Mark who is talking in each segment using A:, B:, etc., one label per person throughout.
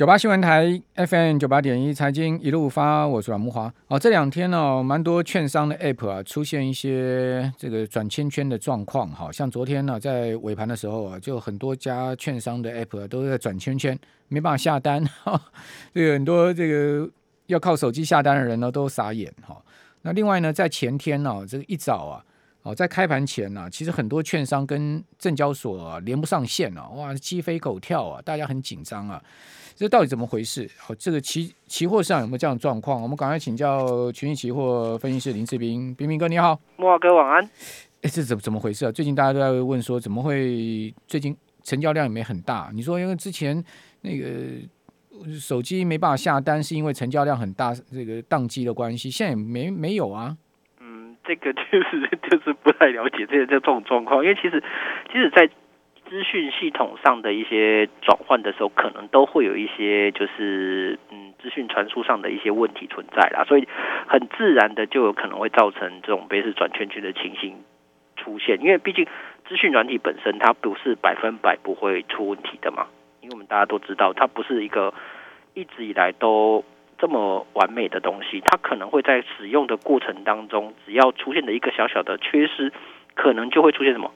A: 九八新闻台 FM 九八点一财经一路发，我是阮慕华。哦，这两天呢、哦，蛮多券商的 App 啊，出现一些这个转圈圈的状况。好像昨天呢、在尾盘的时候啊，就很多家券商的 App、啊、都在转圈圈，没办法下单。哈，这个很多这个要靠手机下单的人呢，都傻眼。哈，那另外呢，在前天呢、啊，这个一早啊。哦，在开盘前呢、啊，其实很多券商跟证交所、啊、连不上线啊，哇，鸡飞狗跳啊，大家很紧张啊，这到底怎么回事？好、哦，这个期期货上有没有这样的状况？我们赶快请教群益期货分析师林志斌，斌斌哥你好，
B: 慕驊哥晚安。
A: 哎，这怎怎么回事啊？最近大家都在问说，怎么会最近成交量也没很大？你说因为之前那个手机没办法下单，是因为成交量很大，这个宕机的关系，现在也没没有啊？
B: 嗯这个就是就是不太了解这这这种状况，因为其实其实，在资讯系统上的一些转换的时候，可能都会有一些就是嗯资讯传输上的一些问题存在啦，所以很自然的就有可能会造成这种类似转圈圈的情形出现。因为毕竟资讯软体本身它不是百分百不会出问题的嘛，因为我们大家都知道，它不是一个一直以来都。这么完美的东西，它可能会在使用的过程当中，只要出现的一个小小的缺失，可能就会出现什么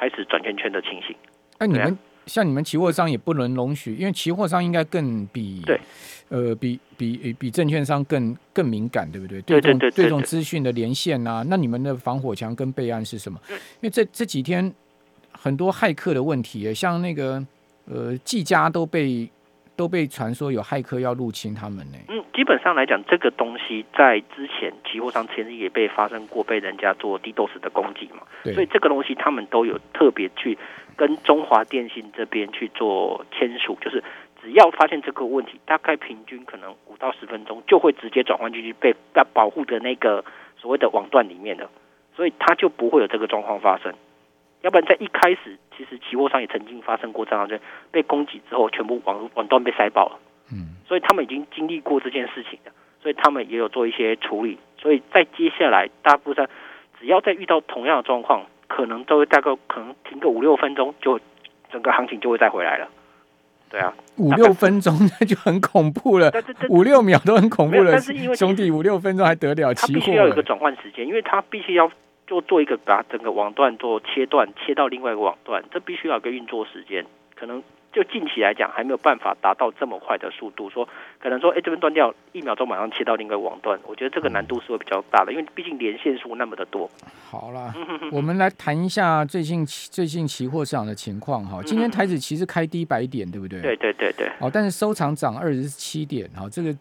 B: 开始转圈圈的情形。
A: 那、啊、你们像你们期货商也不能容许，因为期货商应该更比
B: 对，
A: 呃，比比比证券商更更敏感，对不对？
B: 对对对，对，对，对，
A: 对这种资讯的连线啊，那你们的防火墙跟备案是什么？因为这这几天很多骇客的问题，像那个呃，技嘉都被。都被传说有骇客要入侵他们呢。
B: 嗯，基本上来讲，这个东西在之前期货商其实也被发生过被人家做 DDoS 的攻击嘛。对。所以这个东西他们都有特别去跟中华电信这边去做签署，就是只要发现这个问题，大概平均可能五到十分钟就会直接转换进去被要保护的那个所谓的网段里面的，所以它就不会有这个状况发生。要不然在一开始，其实期货商也曾经发生过这样的，被攻击之后，全部网网段被塞爆了。嗯，所以他们已经经历过这件事情的，所以他们也有做一些处理。所以在接下来，大部分只要再遇到同样的状况，可能都会大概可能停个五六分钟，就整个行情就会再回来了。对啊，
A: 五六分钟那就很恐怖了，五六秒都很恐怖了。但是因为兄弟，五六分钟还得了？期货
B: 必须要有一个转换时间，因为他必须要。就做一个把整个网段做切断，切到另外一个网段，这必须要有个运作时间。可能就近期来讲，还没有办法达到这么快的速度。说可能说，哎，这边断掉，一秒钟马上切到另外一个网段，我觉得这个难度是会比较大的，因为毕竟连线数那么的多。
A: 好了，我们来谈一下最近最近期货市场的情况哈。今天台指期是开低百点，对不对？
B: 对对对对。
A: 哦，但是收场涨二十七点，哈，这个。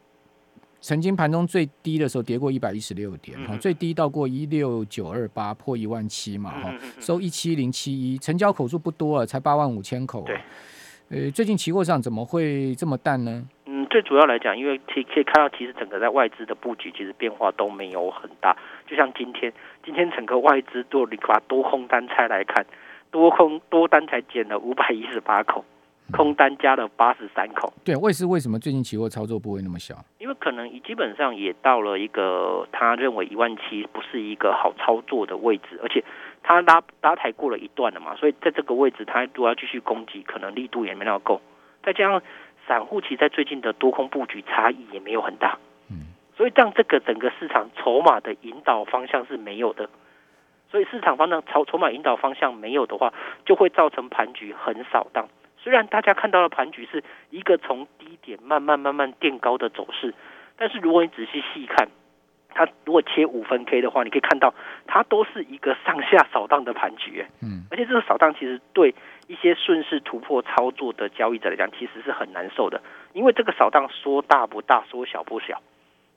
A: 曾经盘中最低的时候跌过一百一十六点，哈、嗯，最低到过一六九二八，破一万七嘛，哈、嗯，收一七零七一，成交口数不多啊，才八万五千口。对，呃，最近期货上怎么会这么淡呢？
B: 嗯，最主要来讲，因为可以可以看到，其实整个在外资的布局其实变化都没有很大。就像今天，今天整个外资做你把多空单拆来看，多空多单才减了五百一十八口。空单加了八十三口，
A: 对，为是为什么最近期货操作不会那么小？
B: 因为可能基本上也到了一个他认为一万七不是一个好操作的位置，而且他拉拉抬过了一段了嘛，所以在这个位置他如果要继续攻击，可能力度也没那么够。再加上散户其实在最近的多空布局差异也没有很大，嗯，所以让这个整个市场筹码的引导方向是没有的。所以市场方向筹筹码引导方向没有的话，就会造成盘局很扫荡。虽然大家看到的盘局是一个从低点慢慢慢慢垫高的走势，但是如果你仔细细看，它如果切五分 K 的话，你可以看到它都是一个上下扫荡的盘局，嗯，而且这个扫荡其实对一些顺势突破操作的交易者来讲，其实是很难受的，因为这个扫荡说大不大，说小不小，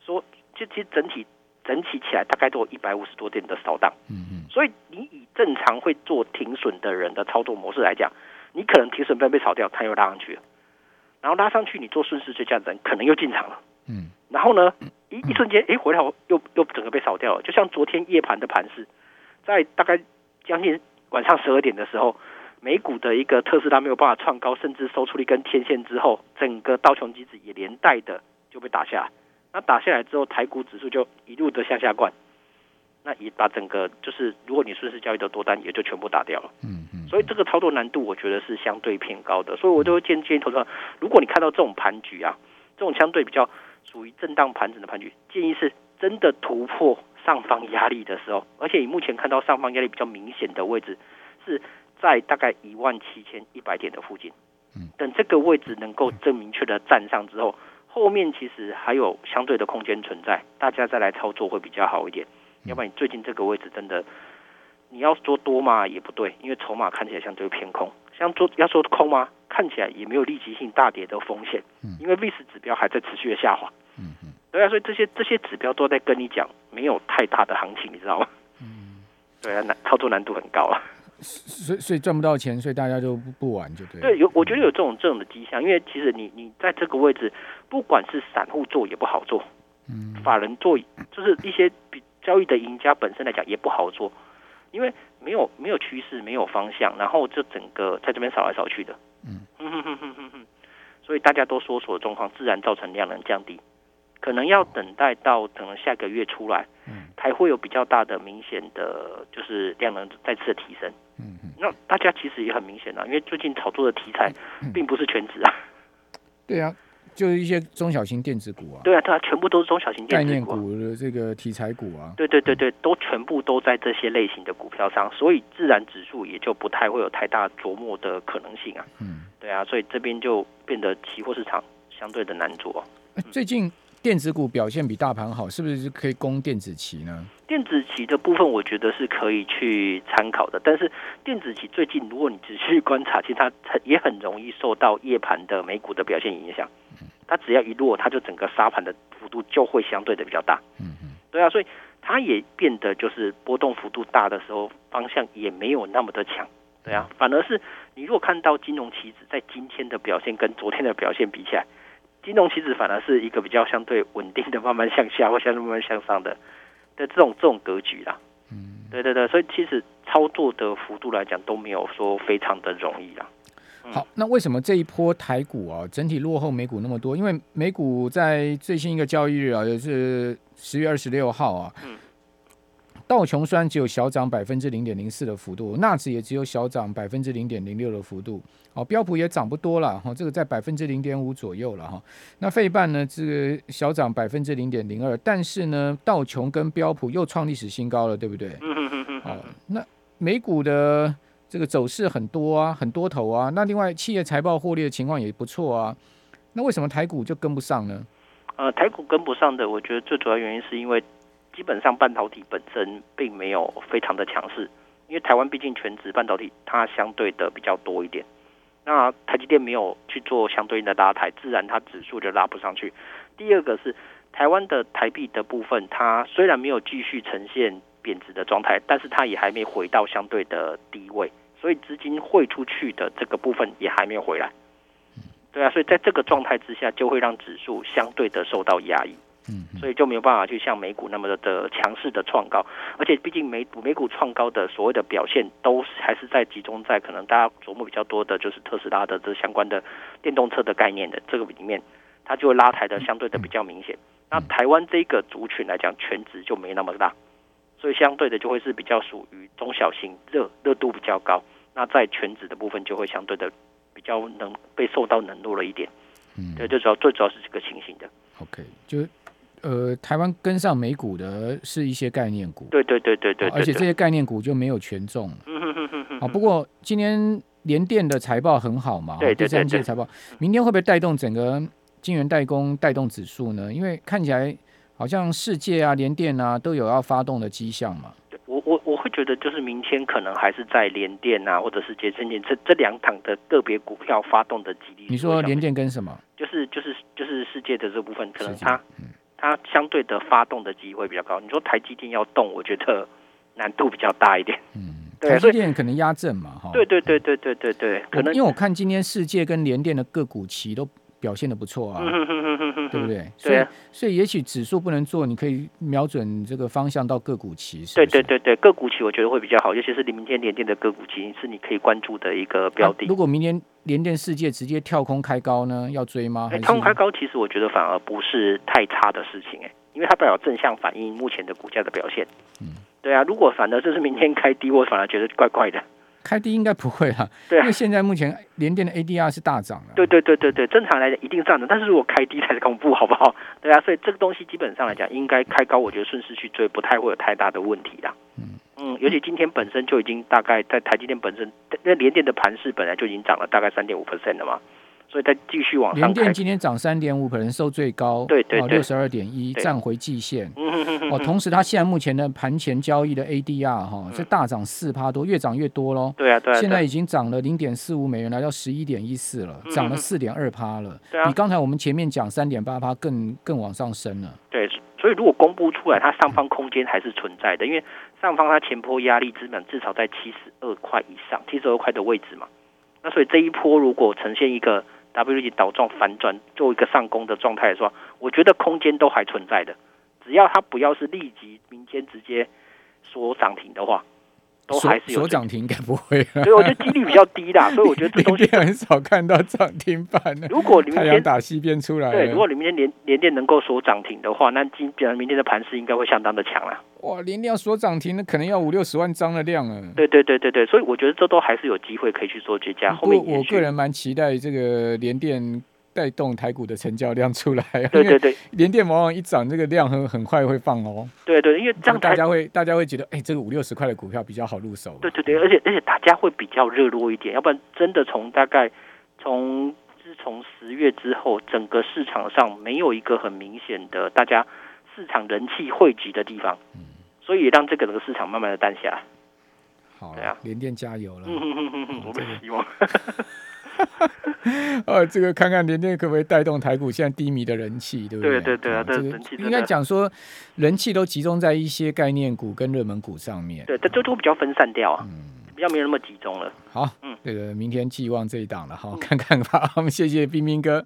B: 说就其实整体整体起来大概都有一百五十多点的扫荡，嗯嗯，所以你以正常会做停损的人的操作模式来讲。你可能停损被被炒掉，它又拉上去了，然后拉上去，你做顺势追加的人可能又进场了，嗯，然后呢，一一瞬间，哎，回来又又整个被扫掉了，就像昨天夜盘的盘势，在大概将近晚上十二点的时候，美股的一个特斯拉没有办法创高，甚至收出了一根天线之后，整个道琼机制也连带的就被打下。来，那打下来之后，台股指数就一路的向下灌，那也把整个就是如果你顺势交易的多单也就全部打掉了。
A: 嗯嗯。
B: 所以这个操作难度我觉得是相对偏高的，所以我都会建建议投资者，如果你看到这种盘局啊，这种相对比较属于震荡盘整的盘局，建议是真的突破上方压力的时候，而且你目前看到上方压力比较明显的位置是在大概一万七千一百点的附近。嗯等这个位置能够更明确的站上之后，后面其实还有相对的空间存在，大家再来操作会比较好一点。要不然你最近这个位置真的，你要说多嘛也不对，因为筹码看起来相对偏空；像做要说空吗？看起来也没有立即性大跌的风险，因为历史指标还在持续的下滑。嗯嗯，对啊，所以这些这些指标都在跟你讲，没有太大的行情，你知道吗？嗯，对啊，难操作难度很高啊。
A: 所以所以赚不到钱，所以大家就不不玩就对。
B: 对，有我觉得有这种这种的迹象，因为其实你你在这个位置，不管是散户做也不好做，嗯，法人做就是一些比交易的赢家本身来讲也不好做，因为没有没有趋势，没有方向，然后就整个在这边扫来扫去的，嗯。所以大家都缩手的状况，自然造成量能降低。可能要等待到可能下个月出来，嗯，才会有比较大的明显的就是量能再次的提升，嗯嗯。那大家其实也很明显啊，因为最近炒作的题材并不是全职啊，
A: 对啊，就是一些中小型电子股啊，
B: 对啊，对啊，全部都是中小型电子股啊，
A: 概念股的这个题材股啊，
B: 对对对对，都全部都在这些类型的股票上，所以自然指数也就不太会有太大琢磨的可能性啊，嗯，对啊，所以这边就变得期货市场相对的难做，
A: 最近。电子股表现比大盘好，是不是可以攻电子期呢？
B: 电子期的部分，我觉得是可以去参考的。但是电子期最近，如果你仔细观察，其实它也很容易受到夜盘的美股的表现影响。它只要一落，它就整个沙盘的幅度就会相对的比较大。嗯嗯，对啊，所以它也变得就是波动幅度大的时候，方向也没有那么的强。对啊，反而是你如果看到金融棋子在今天的表现跟昨天的表现比起来。金融棋子反而是一个比较相对稳定的，慢慢向下或相对慢慢向上的的这种这种格局啦。嗯，对对对，所以其实操作的幅度来讲都没有说非常的容易啦。
A: 嗯、好，那为什么这一波台股啊整体落后美股那么多？因为美股在最新一个交易日啊，也是十月二十六号啊。嗯。道琼虽然只有小涨百分之零点零四的幅度，纳指也只有小涨百分之零点零六的幅度，哦，标普也涨不多了哈，这个在百分之零点五左右了哈。那费半呢，这个小涨百分之零点零二，但是呢，道琼跟标普又创历史新高了，对不对？哦，那美股的这个走势很多啊，很多头啊。那另外企业财报获利的情况也不错啊。那为什么台股就跟不上呢？
B: 呃，台股跟不上的，我觉得最主要原因是因为。基本上半导体本身并没有非常的强势，因为台湾毕竟全职半导体它相对的比较多一点。那台积电没有去做相对应的拉抬，自然它指数就拉不上去。第二个是台湾的台币的部分，它虽然没有继续呈现贬值的状态，但是它也还没回到相对的低位，所以资金汇出去的这个部分也还没有回来。对啊，所以在这个状态之下，就会让指数相对的受到压抑。嗯，所以就没有办法去像美股那么的的强势的创高，而且毕竟美股美股创高的所谓的表现，都还是在集中在可能大家琢磨比较多的，就是特斯拉的这相关的电动车的概念的这个里面，它就会拉抬的相对的比较明显。那台湾这个族群来讲，全值就没那么大，所以相对的就会是比较属于中小型热热度比较高。那在权值的部分就会相对的比较能被受到冷落了一点。嗯，对，最主要最主要是这个情形的。
A: OK，就。呃，台湾跟上美股的是一些概念股，
B: 对对对对对，
A: 而且这些概念股就没有权重。啊，不过今天联电的财报很好嘛，对第三季财报，明天会不会带动整个晶圆代工带动指数呢？因为看起来好像世界啊、联电啊都有要发动的迹象嘛。
B: 会觉得就是明天可能还是在联电啊，或者是捷成电这这两档的个别股票发动的几率。
A: 你说联电跟什么？
B: 就是就是就是世界的这部分，可能它。它相对的发动的机会比较高。你说台积电要动，我觉得难度比较大一点。嗯，
A: 台积电可能压阵嘛，哈。
B: 对对对对对对对，可能
A: 因为我看今天世界跟联电的个股期都表现的不错啊，对不对？所以所以也许指数不能做，你可以瞄准这个方向到个股期。
B: 对对对对，个股期我觉得会比较好，尤其是你明天联电的个股期是你可以关注的一个标的。
A: 如果明天联电世界直接跳空开高呢，要追吗？
B: 跳空开高其实我觉得反而不是太差的事情，哎，因为它代表正向反映目前的股价的表现。嗯，对啊，如果反而就是明天开低，我反而觉得怪怪的。
A: 开低应该不会啦，
B: 对啊，
A: 因为现在目前联电的 ADR 是大涨了。
B: 对对对对对，正常来讲一定涨的，但是如果开低才是恐怖，好不好？对啊，所以这个东西基本上来讲，应该开高，我觉得顺势去追，不太会有太大的问题啦。嗯嗯，尤其今天本身就已经大概在台积电本身，那联电的盘势本来就已经涨了大概三点五 percent 了嘛。所以再继续往上，
A: 联电今天涨三点五，可能收最高，
B: 对对
A: 六十二点一，站回季线。
B: 嗯
A: 哦，同时它现在目前的盘前交易的 ADR 哈是大涨四趴多，越涨越多喽。
B: 对啊对啊，
A: 现在已经涨了零点四五美元，来到十一点一四了，涨了四点二趴了。
B: 对啊，
A: 比刚才我们前面讲三点八趴更更往上升了。
B: 对，所以如果公布出来，它上方空间还是存在的，因为上方它前坡压力资本至少在七十二块以上，七十二块的位置嘛。那所以这一波如果呈现一个 W 型倒状反转，做一个上攻的状态的时候，我觉得空间都还存在的。只要它不要是立即明天直接说涨停的话，都还是有
A: 锁涨停，应该不会。
B: 所以我觉得几率比较低啦，所以我觉得这 东西
A: 很少看到涨停板的。
B: 如果你明天
A: 打西边出来，
B: 对，如果你明天连连电能够锁涨停的话，那今明天的盘势应该会相当的强啦。
A: 哇，连电要锁涨停，那可能要五六十万张的量啊。
B: 对对对对对，所以我觉得这都还是有机会可以去做追加。后面
A: 我个人蛮期待这个连电带动台股的成交量出来。
B: 对对对，
A: 连电往往一涨，这个量很很快会放哦。
B: 对对，因为这样
A: 大家会大家会觉得，哎，这个五六十块的股票比较好入手。
B: 对对对，而且而且大家会比较热络一点，要不然真的从大概从自从十月之后，整个市场上没有一个很明显的大家市场人气汇集的地方。嗯。所以让这个这个市场慢慢的淡下来。
A: 好，对啊，联电加油了。
B: 我们希望。
A: 呃，这个看看联电可不可以带动台股现在低迷的人气，对不对？
B: 对对对啊，这个
A: 应该讲说人气都集中在一些概念股跟热门股上面。
B: 对，这都都比较分散掉啊，嗯，比较没有那么集中了。
A: 好，嗯，这个明天寄望这一档了，好，看看吧。我们谢谢冰冰哥。